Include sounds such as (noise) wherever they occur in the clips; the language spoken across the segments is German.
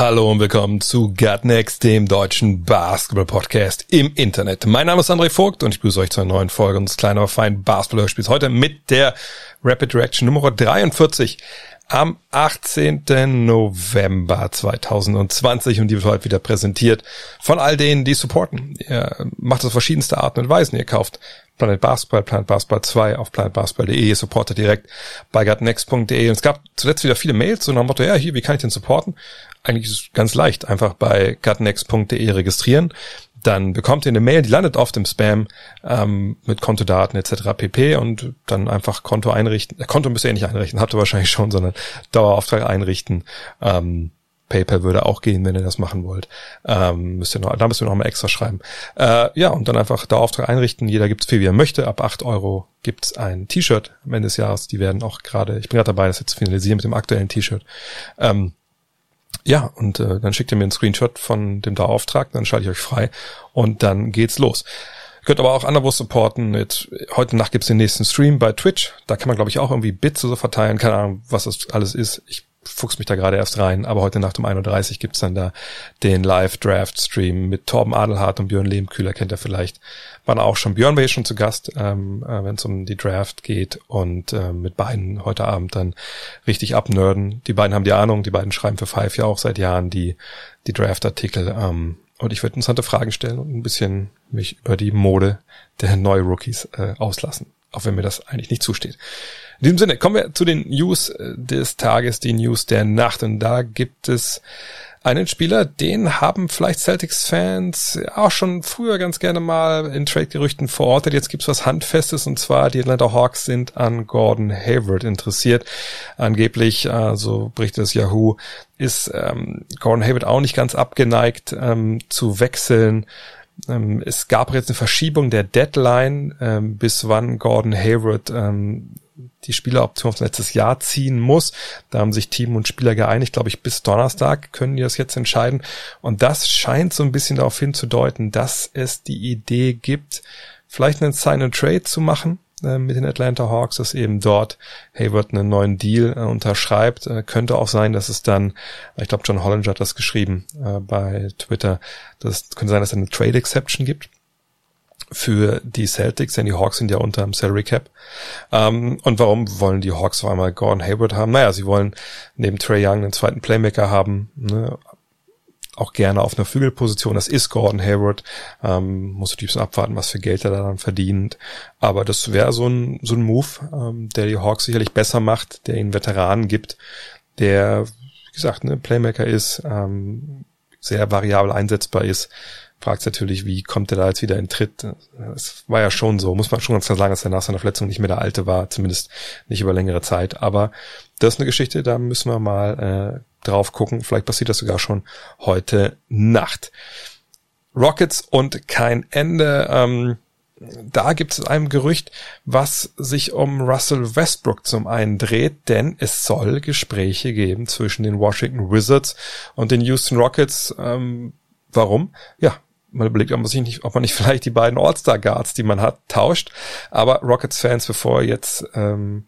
Hallo und willkommen zu Gut Next, dem deutschen Basketball-Podcast im Internet. Mein Name ist André Vogt und ich begrüße euch zu einer neuen Folge unseres kleinen, aber feinen Basketball-Hörspiels. Heute mit der Rapid Reaction Nummer 43 am 18. November 2020 und die wird heute wieder präsentiert von all denen, die supporten. Ihr macht das auf verschiedenste Arten und Weisen. Ihr kauft Planet Basketball, Planet Basketball 2 auf planetbasketball.de, supportet direkt bei gutnext.de. Und es gab zuletzt wieder viele Mails so nach dem Motto, ja, hier, wie kann ich denn supporten? Eigentlich ist es ganz leicht, einfach bei gutnext.de registrieren. Dann bekommt ihr eine Mail, die landet oft im Spam ähm, mit Kontodaten etc. pp. Und dann einfach Konto einrichten. Äh, Konto müsst ihr eh nicht einrichten, habt ihr wahrscheinlich schon, sondern Dauerauftrag einrichten. Ähm, PayPal würde auch gehen, wenn ihr das machen wollt. Ähm, müsst ihr noch, da müsst ihr noch mal extra schreiben. Äh, ja, und dann einfach Dauerauftrag einrichten. Jeder gibt's viel, wie er möchte. Ab acht Euro gibt's ein T-Shirt am Ende des Jahres. Die werden auch gerade, ich bin gerade dabei, das jetzt zu finalisieren mit dem aktuellen T-Shirt. Ähm, ja, und äh, dann schickt ihr mir einen Screenshot von dem Dauerauftrag, dann schalte ich euch frei und dann geht's los. Ihr könnt aber auch anderswo supporten. Jetzt, heute Nacht gibt's den nächsten Stream bei Twitch. Da kann man, glaube ich, auch irgendwie Bits so verteilen. Keine Ahnung, was das alles ist. Ich fuchs mich da gerade erst rein, aber heute Nacht um 1.30 Uhr gibt's dann da den Live-Draft-Stream mit Torben Adelhardt und Björn Lehmkühler, kennt ihr vielleicht. Waren auch schon, Björn war schon zu Gast, ähm, äh, wenn es um die Draft geht und äh, mit beiden heute Abend dann richtig abnörden. Die beiden haben die Ahnung, die beiden schreiben für Five ja auch seit Jahren die, die Draft-Artikel ähm, und ich würde interessante Fragen stellen und ein bisschen mich über die Mode der neuen Rookies äh, auslassen, auch wenn mir das eigentlich nicht zusteht. In diesem Sinne kommen wir zu den News äh, des Tages, die News der Nacht. Und da gibt es einen Spieler, den haben vielleicht Celtics-Fans auch schon früher ganz gerne mal in Trade-Gerüchten verortet. Jetzt gibt's was Handfestes und zwar die Atlanta Hawks sind an Gordon Hayward interessiert. Angeblich, so berichtet das Yahoo, ist ähm, Gordon Hayward auch nicht ganz abgeneigt ähm, zu wechseln. Ähm, es gab jetzt eine Verschiebung der Deadline, ähm, bis wann Gordon Hayward ähm, die Spieleroption von letztes Jahr ziehen muss. Da haben sich Team und Spieler geeinigt, glaube ich, bis Donnerstag können die das jetzt entscheiden. Und das scheint so ein bisschen darauf hinzudeuten, dass es die Idee gibt, vielleicht einen Sign and Trade zu machen äh, mit den Atlanta Hawks, dass eben dort Hayward einen neuen Deal äh, unterschreibt. Äh, könnte auch sein, dass es dann, ich glaube, John Hollinger hat das geschrieben äh, bei Twitter, das könnte sein, dass es eine Trade Exception gibt für die Celtics, denn die Hawks sind ja unter dem Salary Cap. Ähm, und warum wollen die Hawks auf einmal Gordon Hayward haben? Naja, sie wollen neben Trey Young einen zweiten Playmaker haben, ne? Auch gerne auf einer Flügelposition. Das ist Gordon Hayward. Ähm, muss natürlich so abwarten, was für Geld er da dann verdient. Aber das wäre so ein, so ein Move, ähm, der die Hawks sicherlich besser macht, der ihnen Veteranen gibt, der, wie gesagt, ne, Playmaker ist, ähm, sehr variabel einsetzbar ist fragt natürlich, wie kommt er da jetzt wieder in Tritt? Es war ja schon so, muss man schon ganz klar sagen, dass er nach seiner Verletzung nicht mehr der Alte war, zumindest nicht über längere Zeit. Aber das ist eine Geschichte, da müssen wir mal äh, drauf gucken. Vielleicht passiert das sogar schon heute Nacht. Rockets und kein Ende. Ähm, da gibt es ein Gerücht, was sich um Russell Westbrook zum einen dreht, denn es soll Gespräche geben zwischen den Washington Wizards und den Houston Rockets. Ähm, warum? Ja, man überlegt, ob man sich nicht, ob man nicht (laughs) vielleicht die beiden All-Star Guards, die man hat, tauscht. Aber Rockets-Fans, bevor jetzt ähm,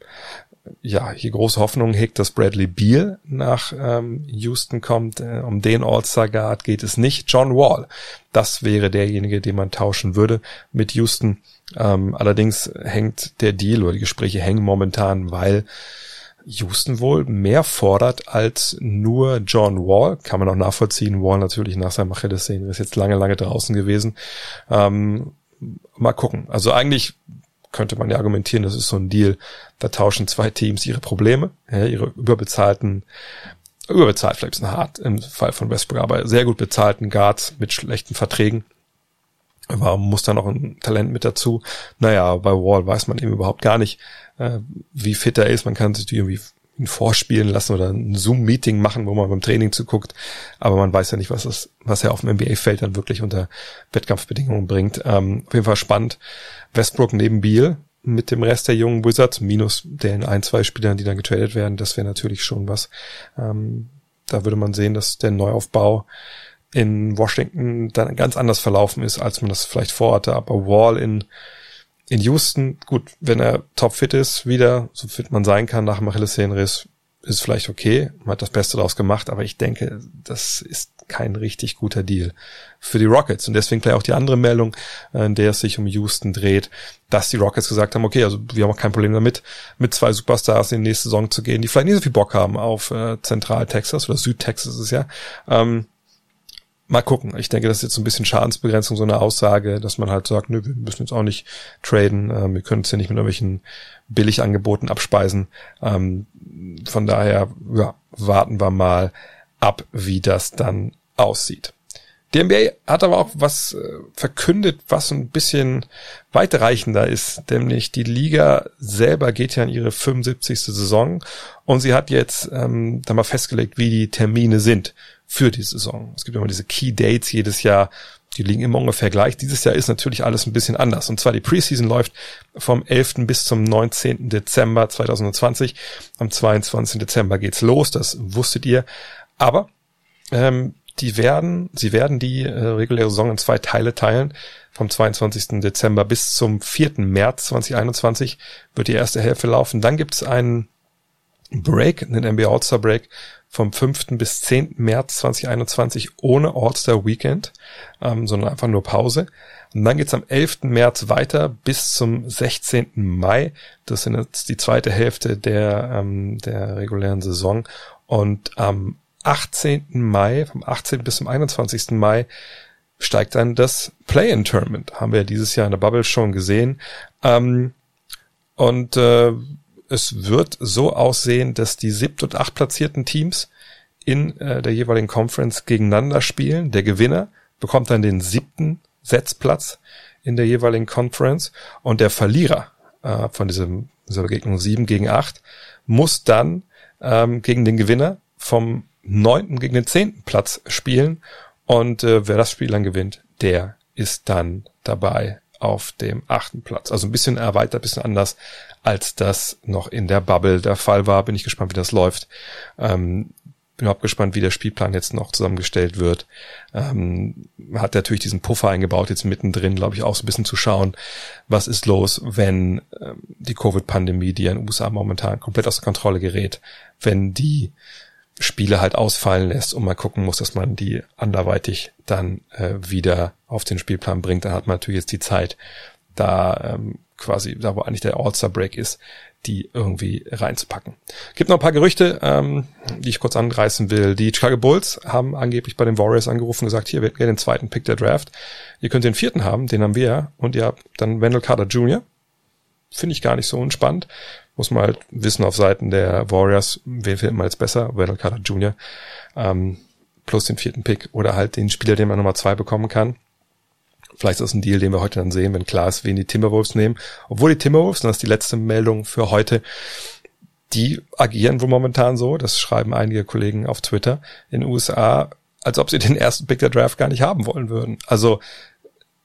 ja hier große Hoffnungen hegt, dass Bradley Beal nach ähm, Houston kommt, äh, um den All-Star Guard geht es nicht. John Wall, das wäre derjenige, den man tauschen würde mit Houston. Ähm, allerdings hängt der Deal oder die Gespräche hängen momentan, weil Houston wohl mehr fordert als nur John Wall. Kann man auch nachvollziehen. Wall natürlich nach seinem Achillessehnen ist jetzt lange, lange draußen gewesen. Ähm, mal gucken. Also eigentlich könnte man ja argumentieren, das ist so ein Deal. Da tauschen zwei Teams ihre Probleme, ja, ihre überbezahlten, überbezahlt vielleicht ein hart im Fall von Westbrook, aber sehr gut bezahlten Guards mit schlechten Verträgen. Aber muss da noch ein Talent mit dazu. Naja, bei Wall weiß man eben überhaupt gar nicht, äh, wie fit er ist. Man kann sich irgendwie ihn vorspielen lassen oder ein Zoom-Meeting machen, wo man beim Training zuguckt. Aber man weiß ja nicht, was, es, was er auf dem NBA-Feld dann wirklich unter Wettkampfbedingungen bringt. Ähm, auf jeden Fall spannend. Westbrook neben Beal mit dem Rest der jungen Wizards, minus den ein, zwei Spielern, die dann getradet werden, das wäre natürlich schon was. Ähm, da würde man sehen, dass der Neuaufbau in Washington dann ganz anders verlaufen ist, als man das vielleicht vorhatte. Aber Wall in in Houston, gut, wenn er topfit ist, wieder, so fit man sein kann nach dem Achillessehnenriss, ist vielleicht okay, man hat das Beste daraus gemacht, aber ich denke, das ist kein richtig guter Deal für die Rockets. Und deswegen gleich auch die andere Meldung, äh, in der es sich um Houston dreht, dass die Rockets gesagt haben, okay, also wir haben auch kein Problem damit, mit zwei Superstars in die nächste Saison zu gehen, die vielleicht nicht so viel Bock haben auf äh, Zentral-Texas oder Süd-Texas ist es ja. Ähm, Mal gucken. Ich denke, das ist jetzt so ein bisschen Schadensbegrenzung, so eine Aussage, dass man halt sagt, nö, wir müssen jetzt auch nicht traden, äh, wir können es ja nicht mit irgendwelchen Billigangeboten abspeisen. Ähm, von daher, ja, warten wir mal ab, wie das dann aussieht. Die NBA hat aber auch was äh, verkündet, was ein bisschen weitreichender ist, nämlich die Liga selber geht ja in ihre 75. Saison und sie hat jetzt ähm, da mal festgelegt, wie die Termine sind für die Saison. Es gibt immer diese Key Dates jedes Jahr, die liegen immer ungefähr gleich. Dieses Jahr ist natürlich alles ein bisschen anders. Und zwar die Preseason läuft vom 11. bis zum 19. Dezember 2020. Am 22. Dezember geht's los, das wusstet ihr. Aber ähm, die werden, sie werden die äh, reguläre Saison in zwei Teile teilen. Vom 22. Dezember bis zum 4. März 2021 wird die erste Hälfte laufen. Dann gibt's einen Break, einen NBA All-Star Break vom 5. bis 10. März 2021 ohne All-Star Weekend, ähm, sondern einfach nur Pause. Und dann geht's am 11. März weiter bis zum 16. Mai. Das sind jetzt die zweite Hälfte der, ähm, der regulären Saison. Und am 18. Mai, vom 18. bis zum 21. Mai, steigt dann das Play-in-Tournament. Haben wir ja dieses Jahr in der Bubble schon gesehen. Ähm, und äh, es wird so aussehen, dass die siebt und acht platzierten Teams in äh, der jeweiligen Conference gegeneinander spielen. Der Gewinner bekommt dann den siebten Setzplatz in der jeweiligen Conference. Und der Verlierer äh, von diesem, dieser Begegnung sieben gegen acht muss dann ähm, gegen den Gewinner vom neunten gegen den zehnten Platz spielen. Und äh, wer das Spiel dann gewinnt, der ist dann dabei auf dem achten Platz. Also ein bisschen erweitert, ein bisschen anders als das noch in der Bubble der Fall war. Bin ich gespannt, wie das läuft. Ähm, bin auch gespannt, wie der Spielplan jetzt noch zusammengestellt wird. Ähm, hat natürlich diesen Puffer eingebaut, jetzt mittendrin, glaube ich, auch so ein bisschen zu schauen, was ist los, wenn ähm, die Covid-Pandemie, die in den USA momentan komplett aus der Kontrolle gerät, wenn die Spiele halt ausfallen lässt und mal gucken muss, dass man die anderweitig dann äh, wieder auf den Spielplan bringt. Dann hat man natürlich jetzt die Zeit, da ähm, quasi, da wo eigentlich der All-Star-Break ist, die irgendwie reinzupacken. Gibt noch ein paar Gerüchte, ähm, die ich kurz anreißen will. Die Chicago Bulls haben angeblich bei den Warriors angerufen und gesagt, hier, wir hätten den zweiten Pick der Draft. Ihr könnt den vierten haben, den haben wir. Und ihr habt dann Wendell Carter Jr. Finde ich gar nicht so unspannend. Muss man halt wissen auf Seiten der Warriors, wen findet man jetzt besser? Wendell Carter Jr. Ähm, plus den vierten Pick oder halt den Spieler, den man Nummer zwei bekommen kann. Vielleicht ist das ein Deal, den wir heute dann sehen, wenn klar ist, wen die Timberwolves nehmen. Obwohl die Timberwolves, das ist die letzte Meldung für heute, die agieren wohl momentan so, das schreiben einige Kollegen auf Twitter in den USA, als ob sie den ersten Pick der Draft gar nicht haben wollen würden. Also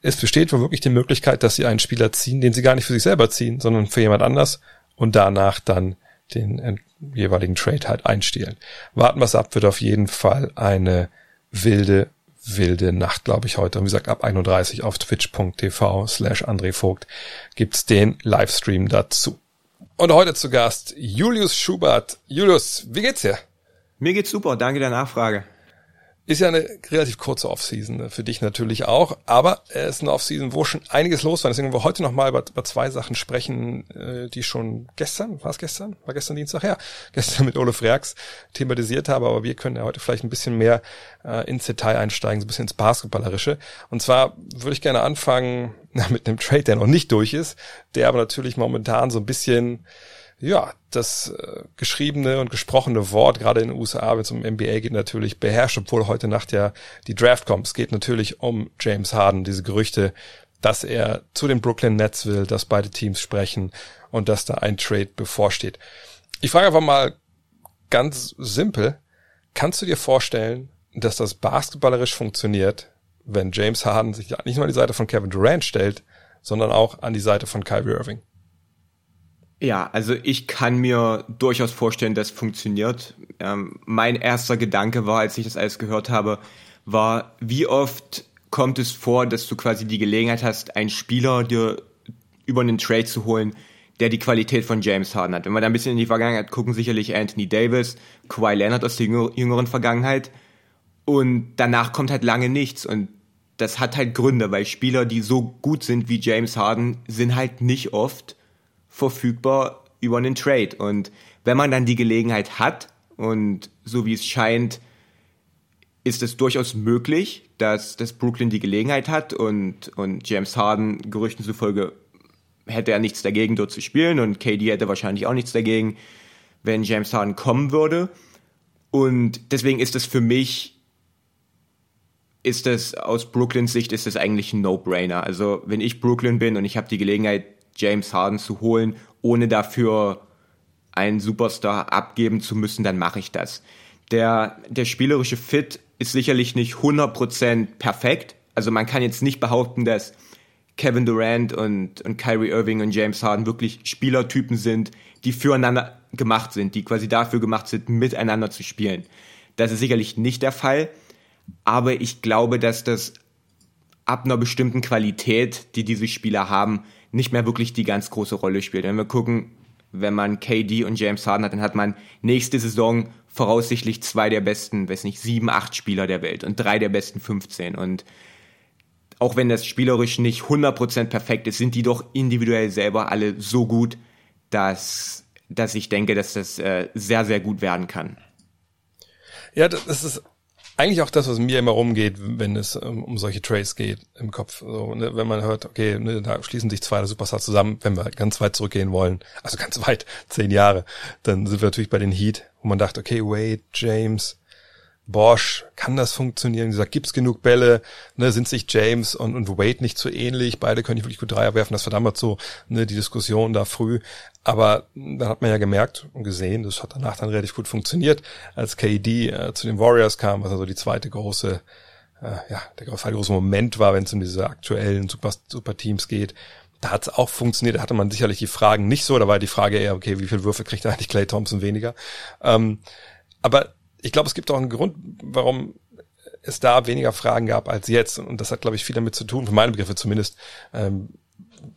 es besteht wohl wirklich die Möglichkeit, dass sie einen Spieler ziehen, den sie gar nicht für sich selber ziehen, sondern für jemand anders und danach dann den jeweiligen Trade halt einstehlen. Warten wir es ab, wird auf jeden Fall eine wilde wilde Nacht, glaube ich, heute. Und wie gesagt, ab 31 auf twitch.tv slash André Vogt gibt's den Livestream dazu. Und heute zu Gast Julius Schubert. Julius, wie geht's dir? Mir geht's super, danke der Nachfrage. Ist ja eine relativ kurze Offseason, ne? für dich natürlich auch, aber es ist eine Offseason, wo schon einiges los war. Deswegen wollen wir heute nochmal über, über zwei Sachen sprechen, äh, die schon gestern, war es gestern? War gestern Dienstag? Ja, (laughs) gestern mit Ole Freaks thematisiert habe, aber wir können ja heute vielleicht ein bisschen mehr äh, ins Detail einsteigen, so ein bisschen ins Basketballerische. Und zwar würde ich gerne anfangen na, (laughs) mit einem Trade, der noch nicht durch ist, der aber natürlich momentan so ein bisschen ja, das äh, geschriebene und gesprochene Wort, gerade in den USA, wenn es um NBA geht, natürlich beherrscht, obwohl heute Nacht ja die Draft kommt. Es geht natürlich um James Harden, diese Gerüchte, dass er zu den Brooklyn Nets will, dass beide Teams sprechen und dass da ein Trade bevorsteht. Ich frage einfach mal ganz simpel. Kannst du dir vorstellen, dass das basketballerisch funktioniert, wenn James Harden sich nicht nur an die Seite von Kevin Durant stellt, sondern auch an die Seite von Kyrie Irving? Ja, also ich kann mir durchaus vorstellen, dass funktioniert. Ähm, mein erster Gedanke war, als ich das alles gehört habe, war, wie oft kommt es vor, dass du quasi die Gelegenheit hast, einen Spieler dir über einen Trade zu holen, der die Qualität von James Harden hat. Wenn wir da ein bisschen in die Vergangenheit gucken, sicherlich Anthony Davis, Kawhi Leonard aus der jüngeren Vergangenheit. Und danach kommt halt lange nichts. Und das hat halt Gründe, weil Spieler, die so gut sind wie James Harden, sind halt nicht oft verfügbar über einen Trade. Und wenn man dann die Gelegenheit hat, und so wie es scheint, ist es durchaus möglich, dass, dass Brooklyn die Gelegenheit hat und, und James Harden Gerüchten zufolge hätte er nichts dagegen, dort zu spielen und KD hätte wahrscheinlich auch nichts dagegen, wenn James Harden kommen würde. Und deswegen ist es für mich, ist es aus Brooklyns Sicht, ist es eigentlich ein No-Brainer. Also wenn ich Brooklyn bin und ich habe die Gelegenheit, James Harden zu holen, ohne dafür einen Superstar abgeben zu müssen, dann mache ich das. Der, der spielerische Fit ist sicherlich nicht 100% perfekt. Also man kann jetzt nicht behaupten, dass Kevin Durant und, und Kyrie Irving und James Harden wirklich Spielertypen sind, die füreinander gemacht sind, die quasi dafür gemacht sind, miteinander zu spielen. Das ist sicherlich nicht der Fall, aber ich glaube, dass das ab einer bestimmten Qualität, die diese Spieler haben, nicht mehr wirklich die ganz große Rolle spielt. Wenn wir gucken, wenn man KD und James Harden hat, dann hat man nächste Saison voraussichtlich zwei der besten, weiß nicht, sieben, acht Spieler der Welt und drei der besten 15. Und auch wenn das spielerisch nicht 100% perfekt ist, sind die doch individuell selber alle so gut, dass, dass ich denke, dass das äh, sehr, sehr gut werden kann. Ja, das ist eigentlich auch das, was mir immer rumgeht, wenn es um, um solche Trades geht im Kopf. So, ne, wenn man hört, okay, ne, da schließen sich zwei Superstars zusammen, wenn wir ganz weit zurückgehen wollen, also ganz (laughs) weit, zehn Jahre, dann sind wir natürlich bei den Heat, wo man dachte, okay, Wade, James, Bosch, kann das funktionieren? Gesagt, gibt's genug Bälle? Ne, sind sich James und, und Wade nicht so ähnlich? Beide können nicht wirklich gut Dreier werfen. Das war damals so ne, die Diskussion da früh. Aber dann hat man ja gemerkt und gesehen, das hat danach dann relativ gut funktioniert, als KD äh, zu den Warriors kam, was also die zweite große, äh, ja, der zweite große Moment war, wenn es um diese aktuellen Super, Super Teams geht. Da hat es auch funktioniert, da hatte man sicherlich die Fragen nicht so, da war die Frage eher, okay, wie viel Würfe kriegt eigentlich Clay Thompson weniger? Ähm, aber ich glaube, es gibt auch einen Grund, warum es da weniger Fragen gab als jetzt. Und das hat, glaube ich, viel damit zu tun, für meine Begriffe zumindest, ähm,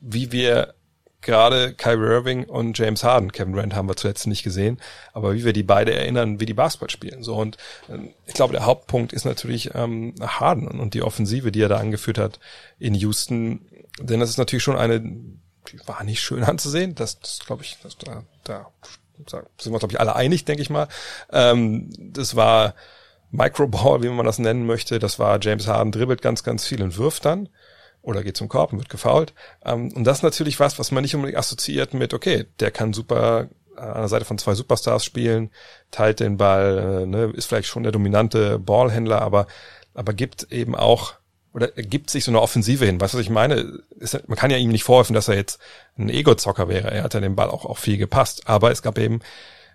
wie wir gerade Kyrie Irving und James Harden, Kevin Durant haben wir zuletzt nicht gesehen, aber wie wir die beide erinnern, wie die Basketball spielen. So und ähm, ich glaube, der Hauptpunkt ist natürlich ähm, Harden und die Offensive, die er da angeführt hat in Houston, denn das ist natürlich schon eine, die war nicht schön anzusehen. Das, das glaube ich, das, da, da sind wir, glaube ich, alle einig, denke ich mal. Ähm, das war Microball, wie man das nennen möchte. Das war James Harden dribbelt ganz, ganz viel und wirft dann oder geht zum Korb und wird gefoult. Ähm, und das ist natürlich was, was man nicht unbedingt assoziiert mit, okay, der kann super an der Seite von zwei Superstars spielen, teilt den Ball, äh, ne, ist vielleicht schon der dominante Ballhändler, aber, aber gibt eben auch oder gibt sich so eine Offensive hin. Weißt du, was ich meine? Ist, man kann ja ihm nicht vorwerfen, dass er jetzt ein Ego-Zocker wäre. Er hat ja den Ball auch, auch viel gepasst. Aber es gab eben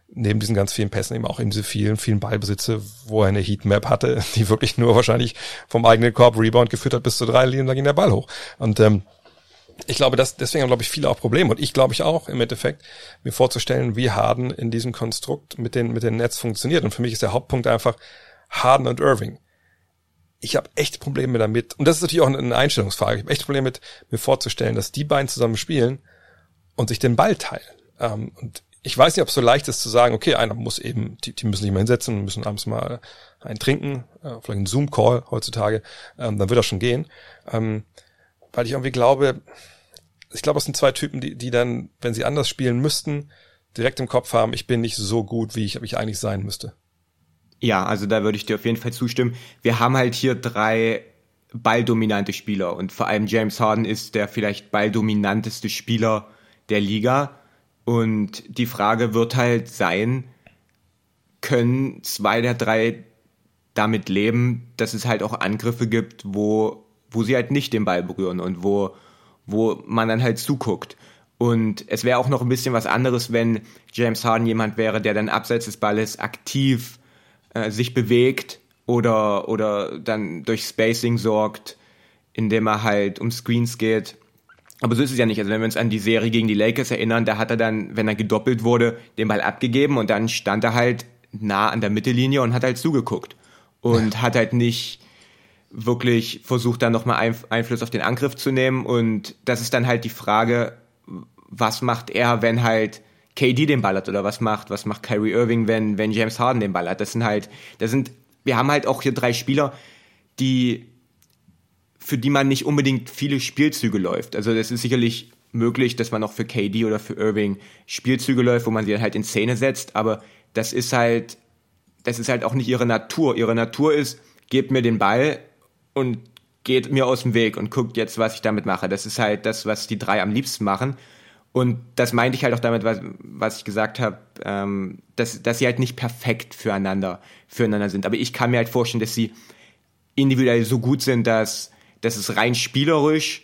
neben diesen ganz vielen Pässen eben auch eben diese vielen, vielen Ballbesitze, wo er eine Heatmap hatte, (laughs) die wirklich nur wahrscheinlich vom eigenen Korb Rebound geführt hat bis zu drei Linien, da ging der Ball hoch. Und ähm, ich glaube, dass deswegen haben, glaube ich, viele auch Probleme. Und ich glaube ich auch im Endeffekt, mir vorzustellen, wie Harden in diesem Konstrukt mit den, mit den Nets funktioniert. Und für mich ist der Hauptpunkt einfach Harden und Irving ich habe echt Probleme damit, und das ist natürlich auch eine Einstellungsfrage, ich habe echt Probleme mit, mir vorzustellen, dass die beiden zusammen spielen und sich den Ball teilen. Ähm, und ich weiß nicht, ob es so leicht ist zu sagen, okay, einer muss eben, die, die müssen sich mal hinsetzen, müssen abends mal einen trinken, äh, vielleicht einen Zoom-Call heutzutage, ähm, dann wird das schon gehen. Ähm, weil ich irgendwie glaube, ich glaube, es sind zwei Typen, die, die dann, wenn sie anders spielen müssten, direkt im Kopf haben, ich bin nicht so gut, wie ich, wie ich eigentlich sein müsste. Ja, also da würde ich dir auf jeden Fall zustimmen. Wir haben halt hier drei balldominante Spieler und vor allem James Harden ist der vielleicht balldominanteste Spieler der Liga. Und die Frage wird halt sein, können zwei der drei damit leben, dass es halt auch Angriffe gibt, wo, wo sie halt nicht den Ball berühren und wo, wo man dann halt zuguckt. Und es wäre auch noch ein bisschen was anderes, wenn James Harden jemand wäre, der dann abseits des Balles aktiv äh, sich bewegt oder, oder dann durch Spacing sorgt, indem er halt um Screens geht. Aber so ist es ja nicht. Also wenn wir uns an die Serie gegen die Lakers erinnern, da hat er dann, wenn er gedoppelt wurde, den Ball abgegeben und dann stand er halt nah an der Mittellinie und hat halt zugeguckt. Und ja. hat halt nicht wirklich versucht, dann nochmal Einfluss auf den Angriff zu nehmen. Und das ist dann halt die Frage, was macht er, wenn halt KD den Ball hat oder was macht, was macht Kyrie Irving, wenn, wenn James Harden den Ball hat. Das sind halt, das sind, wir haben halt auch hier drei Spieler, die für die man nicht unbedingt viele Spielzüge läuft. Also das ist sicherlich möglich, dass man auch für KD oder für Irving Spielzüge läuft, wo man sie dann halt in Szene setzt, aber das ist halt, das ist halt auch nicht ihre Natur. Ihre Natur ist, gebt mir den Ball und geht mir aus dem Weg und guckt jetzt, was ich damit mache. Das ist halt das, was die drei am liebsten machen. Und das meinte ich halt auch damit, was, was ich gesagt habe, ähm, dass, dass sie halt nicht perfekt füreinander, füreinander sind. Aber ich kann mir halt vorstellen, dass sie individuell so gut sind, dass dass es rein spielerisch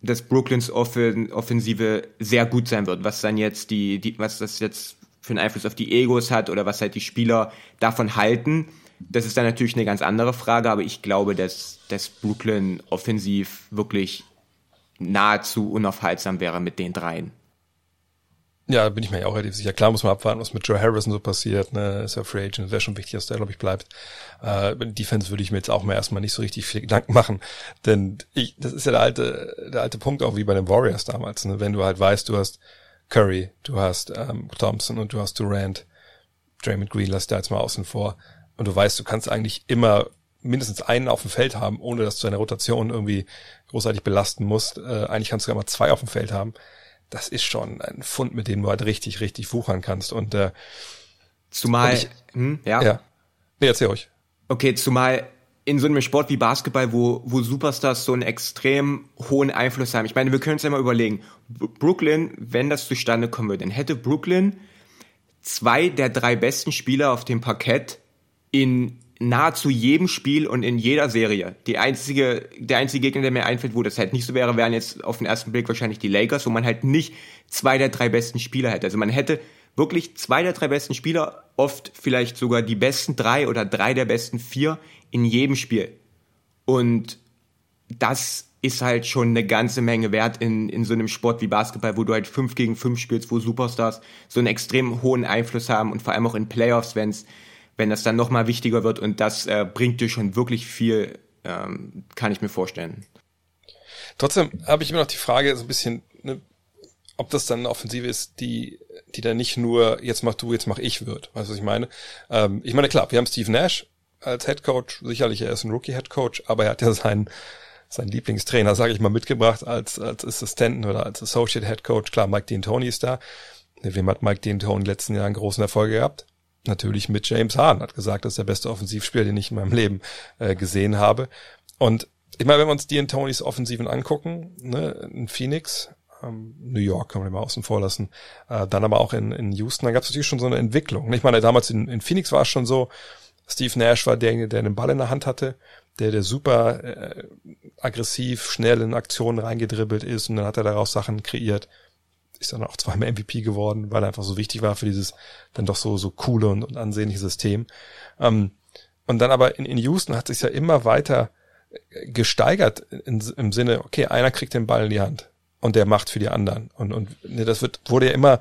dass Brooklyns Offensive sehr gut sein wird, was dann jetzt die, die, was das jetzt für einen Einfluss auf die Egos hat oder was halt die Spieler davon halten. Das ist dann natürlich eine ganz andere Frage, aber ich glaube, dass, dass Brooklyn offensiv wirklich nahezu unaufhaltsam wäre mit den dreien. Ja, bin ich mir ja auch relativ sicher. Klar muss man abwarten, was mit Joe Harrison so passiert. Ne? Ist ja Free Agent, wäre schon wichtig, dass der, glaube ich, bleibt. Äh, Defense würde ich mir jetzt auch mal erstmal nicht so richtig viel Gedanken machen. Denn ich, das ist ja der alte, der alte Punkt auch wie bei den Warriors damals. Ne? Wenn du halt weißt, du hast Curry, du hast ähm, Thompson und du hast Durant, Draymond Green lass da jetzt mal außen vor. Und du weißt, du kannst eigentlich immer mindestens einen auf dem Feld haben, ohne dass du deine Rotation irgendwie großartig belasten musst. Äh, eigentlich kannst du sogar mal zwei auf dem Feld haben das ist schon ein Fund, mit dem du halt richtig, richtig wuchern kannst. Und äh, zumal, ich, hm, ja. ja. Nee, erzähl euch. Okay, zumal in so einem Sport wie Basketball, wo, wo Superstars so einen extrem hohen Einfluss haben. Ich meine, wir können uns ja mal überlegen, Brooklyn, wenn das zustande kommen würde, dann hätte Brooklyn zwei der drei besten Spieler auf dem Parkett in nahezu jedem Spiel und in jeder Serie. Die einzige, der einzige Gegner, der mir einfällt, wo das halt nicht so wäre, wären jetzt auf den ersten Blick wahrscheinlich die Lakers, wo man halt nicht zwei der drei besten Spieler hätte. Also man hätte wirklich zwei der drei besten Spieler, oft vielleicht sogar die besten drei oder drei der besten vier in jedem Spiel. Und das ist halt schon eine ganze Menge wert in, in so einem Sport wie Basketball, wo du halt fünf gegen fünf spielst, wo Superstars so einen extrem hohen Einfluss haben und vor allem auch in Playoffs, wenn es wenn das dann nochmal wichtiger wird und das äh, bringt dir schon wirklich viel, ähm, kann ich mir vorstellen. Trotzdem habe ich immer noch die Frage, so ein bisschen, ne, ob das dann eine Offensive ist, die, die dann nicht nur jetzt mach du, jetzt mach ich wird. Weißt du, was ich meine? Ähm, ich meine, klar, wir haben Steve Nash als Head Coach, sicherlich er ist ein Rookie Head Coach, aber er hat ja seinen sein Lieblingstrainer, sage ich mal, mitgebracht als als Assistenten oder als Associate Head Coach. Klar, Mike D'Antoni ist da. Wem hat Mike D'Antoni in den letzten Jahren großen Erfolg gehabt? Natürlich mit James Harden, hat gesagt, das ist der beste Offensivspieler, den ich in meinem Leben äh, gesehen habe. Und ich meine, wenn wir uns die in Tonys Offensiven angucken, ne, in Phoenix, ähm, New York kann man immer außen vor lassen, äh, dann aber auch in, in Houston, dann gab es natürlich schon so eine Entwicklung. Ich meine, damals in, in Phoenix war es schon so, Steve Nash war der, der den Ball in der Hand hatte, der, der super äh, aggressiv, schnell in Aktionen reingedribbelt ist und dann hat er daraus Sachen kreiert ist dann auch zweimal MVP geworden, weil er einfach so wichtig war für dieses dann doch so, so coole und, und ansehnliche System. Ähm, und dann aber in, in Houston hat sich ja immer weiter äh, gesteigert in, im Sinne, okay, einer kriegt den Ball in die Hand und der macht für die anderen. Und, und ne, das wird, wurde ja immer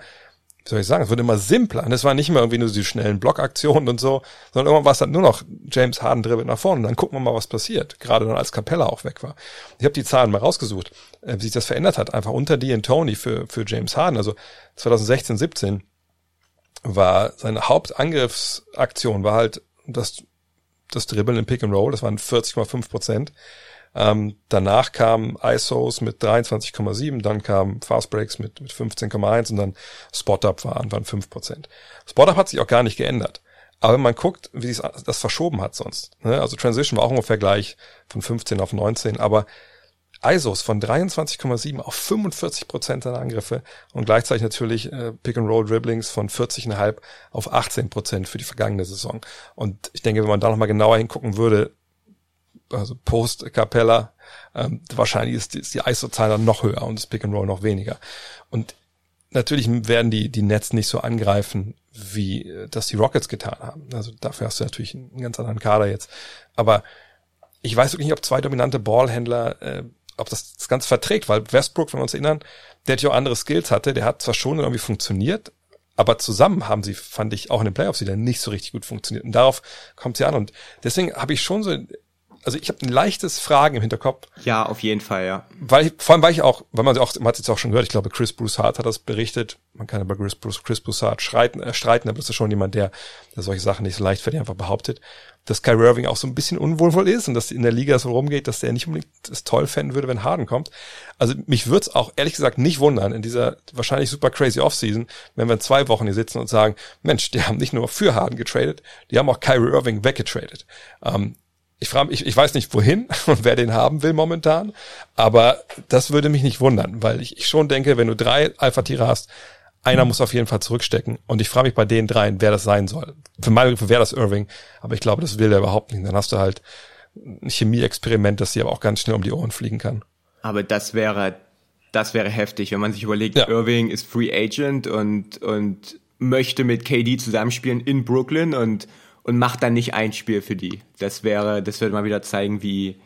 wie soll ich sagen, es wird immer simpler. Und es war nicht mehr irgendwie nur die schnellen Blockaktionen und so, sondern irgendwann war es dann nur noch James Harden dribbelt nach vorne und dann gucken wir mal, was passiert. Gerade dann, als Capella auch weg war. Ich habe die Zahlen mal rausgesucht, äh, wie sich das verändert hat. Einfach unter die und Tony für, für James Harden. Also 2016, 17 war seine Hauptangriffsaktion war halt das, das Dribbeln im Pick and Roll. Das waren 40,5 Prozent. Ähm, danach kam ISOs mit 23,7, dann kam Fastbreaks mit, mit 15,1 und dann Spot-Up waren, waren 5%. Spot-Up hat sich auch gar nicht geändert. Aber wenn man guckt, wie sich das verschoben hat sonst, ne? also Transition war auch ungefähr gleich von 15 auf 19, aber ISOs von 23,7 auf 45 Prozent der Angriffe und gleichzeitig natürlich äh, Pick-and-Roll-Dribblings von 40,5 auf 18 Prozent für die vergangene Saison. Und ich denke, wenn man da nochmal genauer hingucken würde, also Post Capella, ähm, wahrscheinlich ist die, ist die ISO-Zahl dann noch höher und das Pick and Roll noch weniger. Und natürlich werden die, die Nets nicht so angreifen, wie äh, das die Rockets getan haben. Also dafür hast du natürlich einen ganz anderen Kader jetzt. Aber ich weiß wirklich nicht, ob zwei dominante Ballhändler, äh, ob das das Ganze verträgt, weil Westbrook, wenn wir uns erinnern, der natürlich auch andere Skills hatte, der hat zwar schon irgendwie funktioniert, aber zusammen haben sie, fand ich, auch in den Playoffs wieder nicht so richtig gut funktioniert. Und darauf kommt sie an. Und deswegen habe ich schon so also ich habe ein leichtes Fragen im Hinterkopf. Ja, auf jeden Fall, ja. Weil ich, vor allem, weil ich auch, weil man auch, man hat es jetzt auch schon gehört, ich glaube, Chris Broussard hat das berichtet. Man kann über Chris, Bruce, Chris Broussard streiten, äh, streiten, aber das ist schon jemand, der, der solche Sachen nicht so leichtfertig einfach behauptet, dass Kyrie Irving auch so ein bisschen unwohlvoll ist und dass in der Liga so rumgeht, dass der nicht unbedingt es toll fänden würde, wenn Harden kommt. Also mich würde es auch ehrlich gesagt nicht wundern in dieser wahrscheinlich super crazy Offseason, wenn wir in zwei Wochen hier sitzen und sagen, Mensch, die haben nicht nur für Harden getradet, die haben auch Kyrie Irving weggetradet. Ähm, ich frage ich, ich weiß nicht wohin (laughs) und wer den haben will momentan, aber das würde mich nicht wundern, weil ich, ich schon denke, wenn du drei Alpha-Tiere hast, einer muss auf jeden Fall zurückstecken. Und ich frage mich bei den dreien, wer das sein soll. Für meine Begriffe wäre das Irving, aber ich glaube, das will er überhaupt nicht. Dann hast du halt ein Chemie-Experiment, das dir aber auch ganz schnell um die Ohren fliegen kann. Aber das wäre, das wäre heftig, wenn man sich überlegt, ja. Irving ist Free Agent und, und möchte mit KD zusammenspielen in Brooklyn und und macht dann nicht ein Spiel für die. Das wäre, das würde mal wieder zeigen, wie,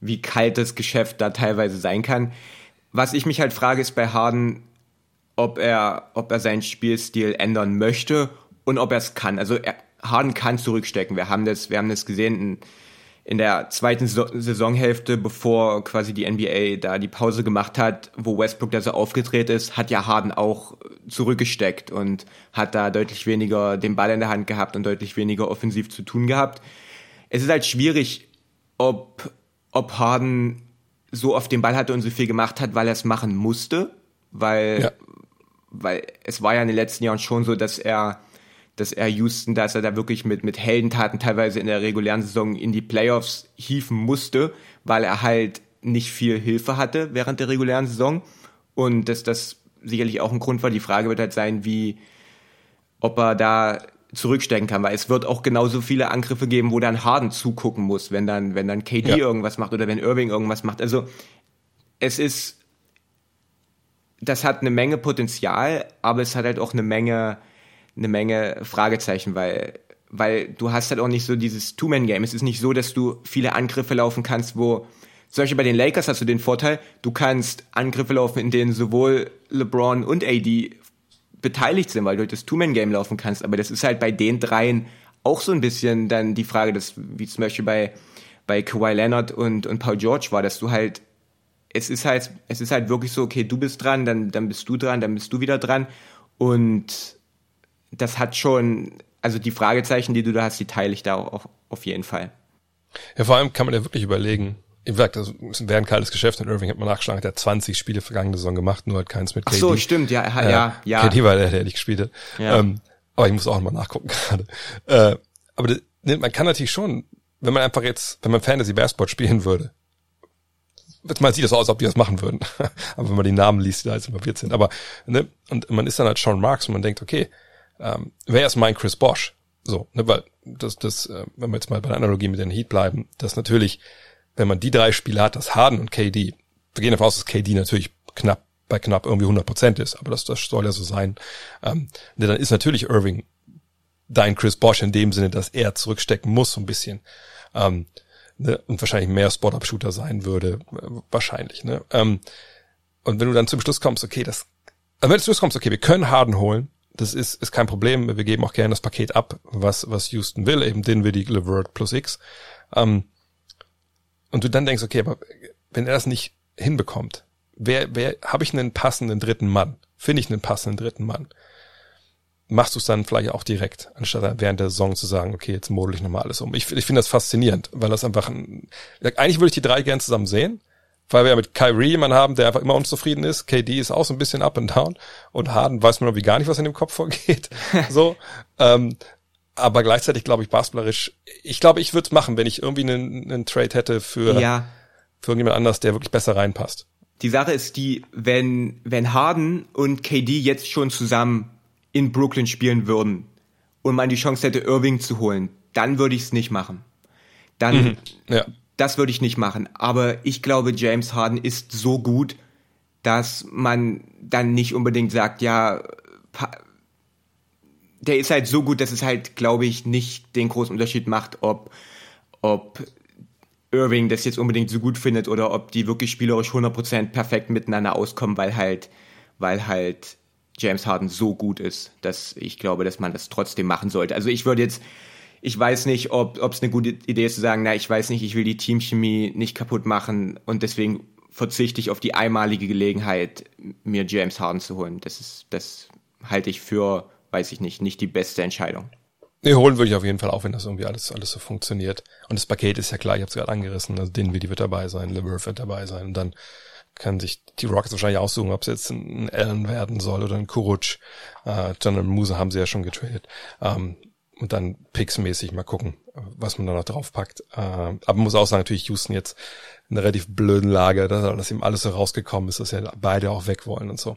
wie kalt das Geschäft da teilweise sein kann. Was ich mich halt frage, ist bei Harden, ob er, ob er seinen Spielstil ändern möchte und ob er es kann. Also er, Harden kann zurückstecken. Wir haben das, wir haben das gesehen in der zweiten Saisonhälfte, bevor quasi die NBA da die Pause gemacht hat, wo Westbrook da so aufgedreht ist, hat ja Harden auch zurückgesteckt und hat da deutlich weniger den Ball in der Hand gehabt und deutlich weniger offensiv zu tun gehabt. Es ist halt schwierig, ob, ob Harden so oft den Ball hatte und so viel gemacht hat, weil er es machen musste, weil, ja. weil es war ja in den letzten Jahren schon so, dass er dass er Houston, dass er da wirklich mit, mit Heldentaten teilweise in der regulären Saison in die Playoffs hieven musste, weil er halt nicht viel Hilfe hatte während der regulären Saison. Und dass das sicherlich auch ein Grund war. Die Frage wird halt sein, wie, ob er da zurückstecken kann, weil es wird auch genauso viele Angriffe geben, wo dann Harden zugucken muss, wenn dann, wenn dann KD ja. irgendwas macht oder wenn Irving irgendwas macht. Also, es ist, das hat eine Menge Potenzial, aber es hat halt auch eine Menge, eine Menge Fragezeichen, weil, weil du hast halt auch nicht so dieses Two-Man-Game. Es ist nicht so, dass du viele Angriffe laufen kannst, wo, zum Beispiel bei den Lakers hast du den Vorteil, du kannst Angriffe laufen, in denen sowohl LeBron und AD beteiligt sind, weil du das Two-Man-Game laufen kannst. Aber das ist halt bei den dreien auch so ein bisschen dann die Frage, dass, wie zum Beispiel bei, bei Kawhi Leonard und, und Paul George war, dass du halt, es ist halt, es ist halt wirklich so, okay, du bist dran, dann, dann bist du dran, dann bist du wieder dran. Und das hat schon, also die Fragezeichen, die du da hast, die teile ich da auch auf jeden Fall. Ja, vor allem kann man ja wirklich überlegen, wie gesagt, das wäre ein kaltes Geschäft und Irving hat man nachgeschlagen, hat er 20 Spiele vergangene Saison gemacht, nur hat keins mit KD. Ach so, stimmt, ja, ja, ja. ja. KD war der, der nicht gespielt hat. Ja. Ähm, aber ich muss auch nochmal nachgucken (laughs) gerade. Äh, aber das, man kann natürlich schon, wenn man einfach jetzt, wenn man Fantasy Basketball spielen würde, man sieht das aus, als ob die das machen würden. (laughs) aber wenn man die Namen liest, die da jetzt involviert sind. Aber, ne, und man ist dann halt Sean Marks und man denkt, okay, ähm, wer ist mein Chris Bosch? So, ne, weil das, das, äh, wenn wir jetzt mal bei der Analogie mit den Heat bleiben, das natürlich, wenn man die drei Spiele hat, das Harden und KD, wir gehen davon aus, dass KD natürlich knapp bei knapp irgendwie 100 Prozent ist, aber das, das soll ja so sein. Ähm, ne, dann ist natürlich Irving dein Chris Bosch in dem Sinne, dass er zurückstecken muss so ein bisschen. Ähm, ne, und wahrscheinlich mehr Spot-Up-Shooter sein würde, äh, wahrscheinlich. Ne? Ähm, und wenn du dann zum Schluss kommst, okay, das, also wenn du zum Schluss kommst, okay, wir können Harden holen, das ist, ist kein Problem. Wir geben auch gerne das Paket ab, was, was Houston will, eben Dinwiddie, LeVert plus X. Ähm, und du dann denkst, okay, aber wenn er das nicht hinbekommt, wer, wer, habe ich einen passenden dritten Mann? Finde ich einen passenden dritten Mann? Machst du es dann vielleicht auch direkt, anstatt während der Saison zu sagen, okay, jetzt model ich nochmal alles um. Ich, ich finde das faszinierend, weil das einfach ein, eigentlich würde ich die drei gern zusammen sehen, weil wir ja mit Kyrie jemanden haben, der einfach immer unzufrieden ist. KD ist auch so ein bisschen up and down und Harden weiß man irgendwie gar nicht, was in dem Kopf vorgeht. (laughs) so, ähm, aber gleichzeitig glaube ich basketballerisch, ich glaube, ich würde es machen, wenn ich irgendwie einen, einen Trade hätte für, ja. für irgendjemand anders, der wirklich besser reinpasst. Die Sache ist die, wenn, wenn Harden und KD jetzt schon zusammen in Brooklyn spielen würden und man die Chance hätte, Irving zu holen, dann würde ich es nicht machen. Dann, mhm. ja das würde ich nicht machen. Aber ich glaube, James Harden ist so gut, dass man dann nicht unbedingt sagt, ja, der ist halt so gut, dass es halt, glaube ich, nicht den großen Unterschied macht, ob, ob Irving das jetzt unbedingt so gut findet oder ob die wirklich spielerisch 100% perfekt miteinander auskommen, weil halt, weil halt James Harden so gut ist, dass ich glaube, dass man das trotzdem machen sollte. Also ich würde jetzt, ich weiß nicht, ob es eine gute Idee ist zu sagen, na, ich weiß nicht, ich will die Teamchemie nicht kaputt machen und deswegen verzichte ich auf die einmalige Gelegenheit, mir James Harden zu holen. Das ist, das halte ich für, weiß ich nicht, nicht die beste Entscheidung. Nee, holen würde ich auf jeden Fall auch, wenn das irgendwie alles, alles so funktioniert. Und das Paket ist ja klar, ich habe es gerade angerissen, also Dinwiddie wird dabei sein, LeVert wird dabei sein und dann kann sich die Rockets wahrscheinlich aussuchen, ob es jetzt ein Allen werden soll oder ein Kuruc. Äh, John Muse haben sie ja schon getradet. Ähm, und dann Picks-mäßig mal gucken, was man da noch draufpackt. Äh, aber man muss auch sagen, natürlich Houston jetzt in einer relativ blöden Lage, dass, dass ihm alles so rausgekommen ist, dass ja beide auch weg wollen und so.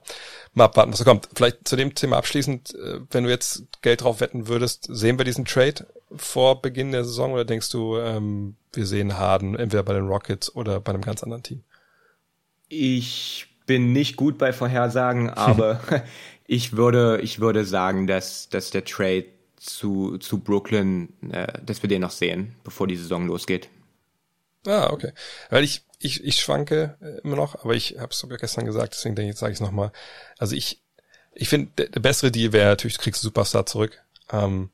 Mal abwarten, was da kommt. Vielleicht zu dem Thema abschließend, äh, wenn du jetzt Geld drauf wetten würdest, sehen wir diesen Trade vor Beginn der Saison oder denkst du, ähm, wir sehen Harden entweder bei den Rockets oder bei einem ganz anderen Team? Ich bin nicht gut bei Vorhersagen, (laughs) aber (laughs) ich würde, ich würde sagen, dass, dass der Trade zu, zu Brooklyn, äh, dass wir den noch sehen, bevor die Saison losgeht. Ah, okay. Weil ich, ich, ich schwanke äh, immer noch, aber ich habe es ja gestern gesagt, deswegen denke ich, sage ich es nochmal. Also ich, ich finde, der, der bessere Deal wäre natürlich, du kriegst Superstar zurück. Ähm,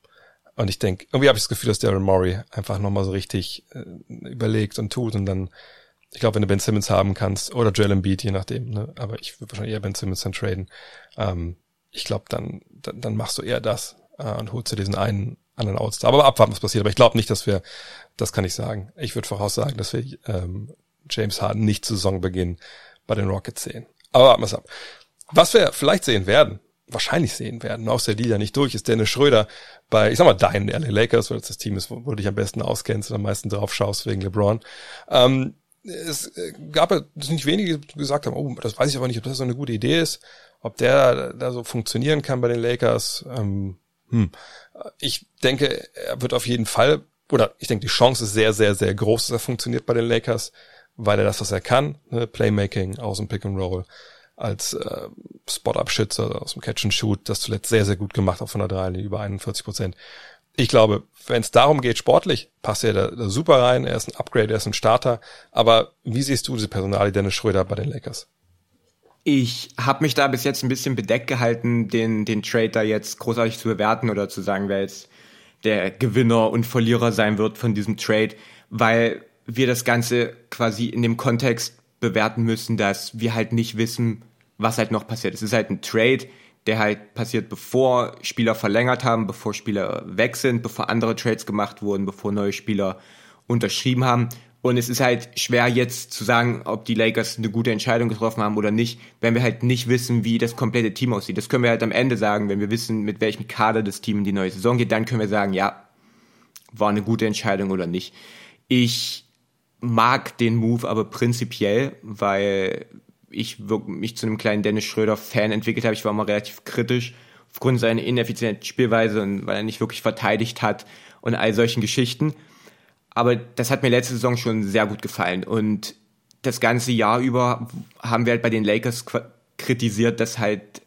und ich denke, irgendwie habe ich das Gefühl, dass Daryl Morey einfach nochmal so richtig äh, überlegt und tut und dann, ich glaube, wenn du Ben Simmons haben kannst oder Joel Embiid, je nachdem, ne? aber ich würde wahrscheinlich eher Ben Simmons dann traden. Ähm, ich glaube, dann, dann, dann machst du eher das äh, und holst dir diesen einen anderen Outstar. Aber abwarten, was passiert. Aber ich glaube nicht, dass wir, das kann ich sagen. Ich würde voraussagen, dass wir ähm, James Harden nicht zu Saisonbeginn bei den Rockets sehen. Aber warten wir ab. Was wir vielleicht sehen werden, wahrscheinlich sehen werden, auch der Liga nicht durch, ist Dennis Schröder bei, ich sag mal, deinen LA Lakers, weil das das Team ist, wo, wo du dich am besten auskennst und am meisten drauf schaust wegen LeBron. Ähm, es äh, gab ja nicht wenige, die gesagt haben, oh, das weiß ich aber nicht, ob das so eine gute Idee ist, ob der da so funktionieren kann bei den Lakers. Ähm, hm. Ich denke, er wird auf jeden Fall, oder ich denke, die Chance ist sehr, sehr, sehr groß, dass er funktioniert bei den Lakers, weil er das, was er kann, ne, Playmaking aus dem Pick and Roll, als äh, Spot-Up-Schütze aus dem Catch and Shoot, das zuletzt sehr, sehr gut gemacht, auch von der Dreilinie, über 41 Prozent. Ich glaube, wenn es darum geht, sportlich, passt er da, da, super rein, er ist ein Upgrade, er ist ein Starter, aber wie siehst du diese Personalie Dennis Schröder bei den Lakers? Ich habe mich da bis jetzt ein bisschen bedeckt gehalten, den, den Trade da jetzt großartig zu bewerten oder zu sagen, wer jetzt der Gewinner und Verlierer sein wird von diesem Trade, weil wir das Ganze quasi in dem Kontext bewerten müssen, dass wir halt nicht wissen, was halt noch passiert. Es ist halt ein Trade, der halt passiert, bevor Spieler verlängert haben, bevor Spieler weg sind, bevor andere Trades gemacht wurden, bevor neue Spieler unterschrieben haben. Und es ist halt schwer jetzt zu sagen, ob die Lakers eine gute Entscheidung getroffen haben oder nicht, wenn wir halt nicht wissen, wie das komplette Team aussieht. Das können wir halt am Ende sagen, wenn wir wissen, mit welchem Kader das Team in die neue Saison geht, dann können wir sagen, ja, war eine gute Entscheidung oder nicht. Ich mag den Move aber prinzipiell, weil ich mich zu einem kleinen Dennis Schröder Fan entwickelt habe. Ich war immer relativ kritisch aufgrund seiner ineffizienten Spielweise und weil er nicht wirklich verteidigt hat und all solchen Geschichten. Aber das hat mir letzte Saison schon sehr gut gefallen. Und das ganze Jahr über haben wir halt bei den Lakers kritisiert, dass halt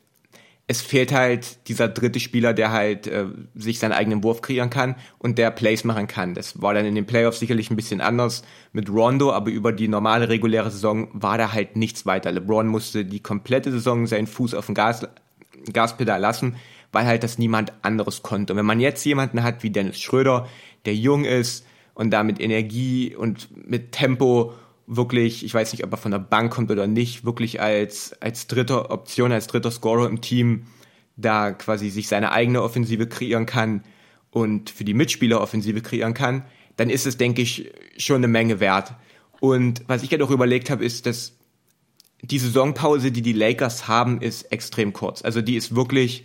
es fehlt halt dieser dritte Spieler, der halt äh, sich seinen eigenen Wurf kreieren kann und der Plays machen kann. Das war dann in den Playoffs sicherlich ein bisschen anders mit Rondo, aber über die normale reguläre Saison war da halt nichts weiter. LeBron musste die komplette Saison seinen Fuß auf dem Gas, Gaspedal lassen, weil halt das niemand anderes konnte. Und wenn man jetzt jemanden hat wie Dennis Schröder, der jung ist, und da mit Energie und mit Tempo wirklich, ich weiß nicht, ob er von der Bank kommt oder nicht, wirklich als, als dritte Option, als dritter Scorer im Team da quasi sich seine eigene Offensive kreieren kann und für die Mitspieler Offensive kreieren kann, dann ist es, denke ich, schon eine Menge wert. Und was ich ja doch überlegt habe, ist, dass die Saisonpause, die die Lakers haben, ist extrem kurz. Also die ist wirklich,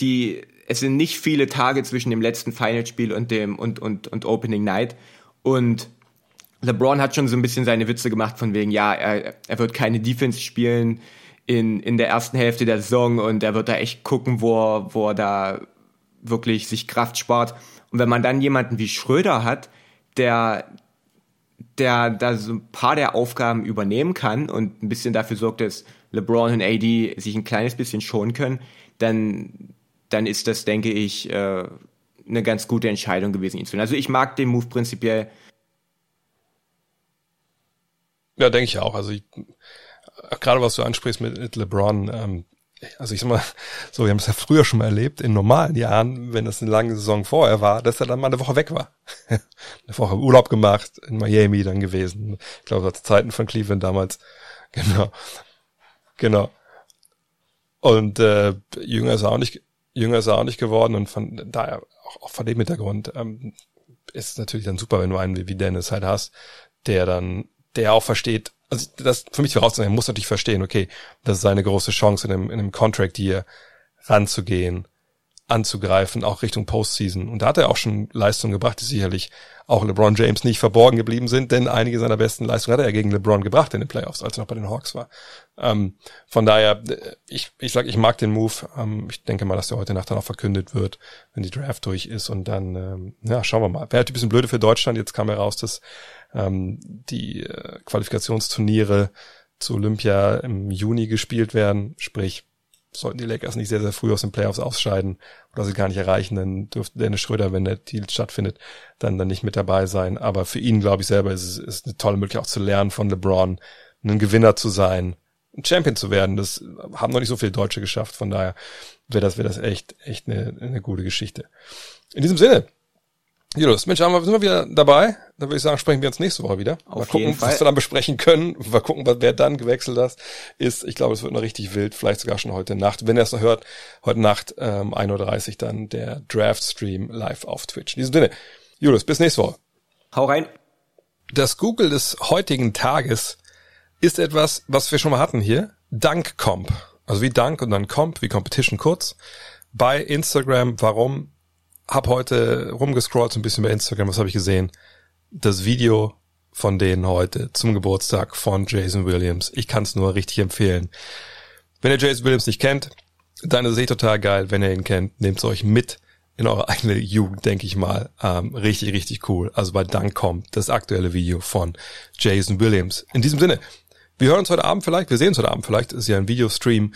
die es sind nicht viele Tage zwischen dem letzten Finalspiel und dem und, und, und Opening Night. Und LeBron hat schon so ein bisschen seine Witze gemacht von wegen, ja, er, er wird keine Defense spielen in, in der ersten Hälfte der Saison und er wird da echt gucken, wo er, wo er da wirklich sich Kraft spart. Und wenn man dann jemanden wie Schröder hat, der der da so ein paar der Aufgaben übernehmen kann und ein bisschen dafür sorgt, dass LeBron und AD sich ein kleines bisschen schonen können, dann, dann ist das, denke ich, äh, eine ganz gute Entscheidung gewesen, ihn zu nehmen. Also ich mag den Move prinzipiell. Ja, denke ich auch. Also ich, gerade was du ansprichst mit LeBron, ähm, also ich sag mal, (laughs) so, wir haben es ja früher schon mal erlebt, in normalen Jahren, wenn es eine lange Saison vorher war, dass er dann mal eine Woche weg war. (laughs) eine Woche Urlaub gemacht, in Miami dann gewesen. Ich glaube, zu Zeiten von Cleveland damals. (laughs) Genau. Genau. Und äh, jünger ist er auch nicht, jünger ist er auch nicht geworden und von daher auch, auch von dem Hintergrund ähm, ist es natürlich dann super, wenn du einen wie Dennis halt hast, der dann, der auch versteht, also das für mich vorauszunehmen, muss natürlich verstehen, okay, das ist seine große Chance in einem, in einem Contract hier ranzugehen, anzugreifen, auch Richtung Postseason. Und da hat er auch schon Leistungen gebracht, die sicherlich auch LeBron James nicht verborgen geblieben sind, denn einige seiner besten Leistungen hat er ja gegen LeBron gebracht in den Playoffs, als er noch bei den Hawks war. Ähm, von daher, ich, ich sag, ich mag den Move. Ähm, ich denke mal, dass der heute Nacht dann auch verkündet wird, wenn die Draft durch ist. Und dann, ähm, ja, schauen wir mal. Wäre halt ein bisschen blöde für Deutschland. Jetzt kam heraus, dass ähm, die äh, Qualifikationsturniere zu Olympia im Juni gespielt werden. Sprich, sollten die Lakers nicht sehr, sehr früh aus den Playoffs ausscheiden oder sie gar nicht erreichen, dann dürfte Dennis Schröder, wenn der Deal stattfindet, dann dann nicht mit dabei sein. Aber für ihn, glaube ich, selber ist es ist eine tolle Möglichkeit auch zu lernen von LeBron, ein Gewinner zu sein, ein Champion zu werden. Das haben noch nicht so viele Deutsche geschafft. Von daher wäre das, wäre das echt, echt eine, eine gute Geschichte. In diesem Sinne, Julius, Mensch, haben wir, sind wir wieder dabei? Dann würde ich sagen, sprechen wir uns nächste Woche wieder. Auf mal gucken, jeden Fall. was wir dann besprechen können. Mal gucken, wer dann gewechselt hat, ist. Ich glaube, es wird noch richtig wild. Vielleicht sogar schon heute Nacht. Wenn ihr es noch hört, heute Nacht ähm, 1.30 Uhr dann der Draft-Stream live auf Twitch. In diesem Sinne, Julius, bis nächste Woche. Hau rein. Das Google des heutigen Tages ist etwas, was wir schon mal hatten hier. Dank-Comp. Also wie Dank und dann Comp, wie Competition kurz. Bei Instagram. Warum? Hab heute rumgescrollt so ein bisschen bei Instagram, was habe ich gesehen? Das Video von denen heute zum Geburtstag von Jason Williams. Ich kann es nur richtig empfehlen. Wenn ihr Jason Williams nicht kennt, dann ist es eh total geil. Wenn ihr ihn kennt, nehmt es euch mit in eure (laughs) eigene Jugend, denke ich mal. Ähm, richtig, richtig cool. Also bei Dank kommt das aktuelle Video von Jason Williams. In diesem Sinne, wir hören uns heute Abend vielleicht, wir sehen uns heute Abend vielleicht, ist ja ein Videostream,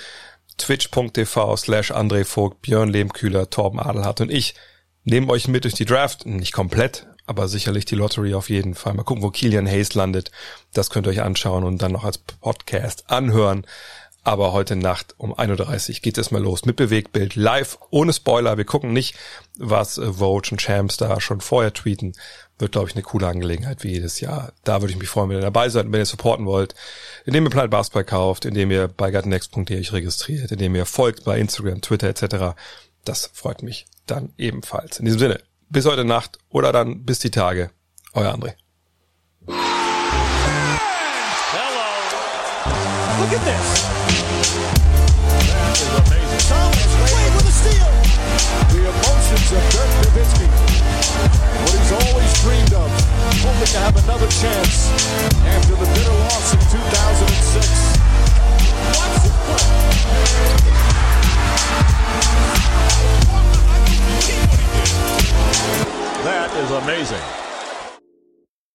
twitch.tv slash André Vogt, Björn Lehmkühler, Torben Adelhardt und ich nehmen euch mit durch die Draft, nicht komplett, aber sicherlich die Lottery auf jeden Fall. Mal gucken, wo Kilian Hayes landet. Das könnt ihr euch anschauen und dann noch als Podcast anhören. Aber heute Nacht um 1.30 Uhr geht es mal los mit Bewegtbild live, ohne Spoiler. Wir gucken nicht, was äh, Vogue und Champs da schon vorher tweeten. Wird, glaube ich, eine coole Angelegenheit wie jedes Jahr. Da würde ich mich freuen, wenn ihr dabei seid und wenn ihr supporten wollt, indem ihr Planet Basketball kauft, indem ihr bei gutnext.de euch registriert, indem ihr folgt bei Instagram, Twitter etc. Das freut mich dann ebenfalls. In diesem Sinne, bis heute Nacht oder dann bis die Tage. Euer André. Hello. Look at this. That is amazing. Thomas Wade with a steal. The emotions of Dirk Nowitzki. What he's always dreamed of. Hoping to have another chance after the bitter loss in 2006. Watch it play. That is amazing.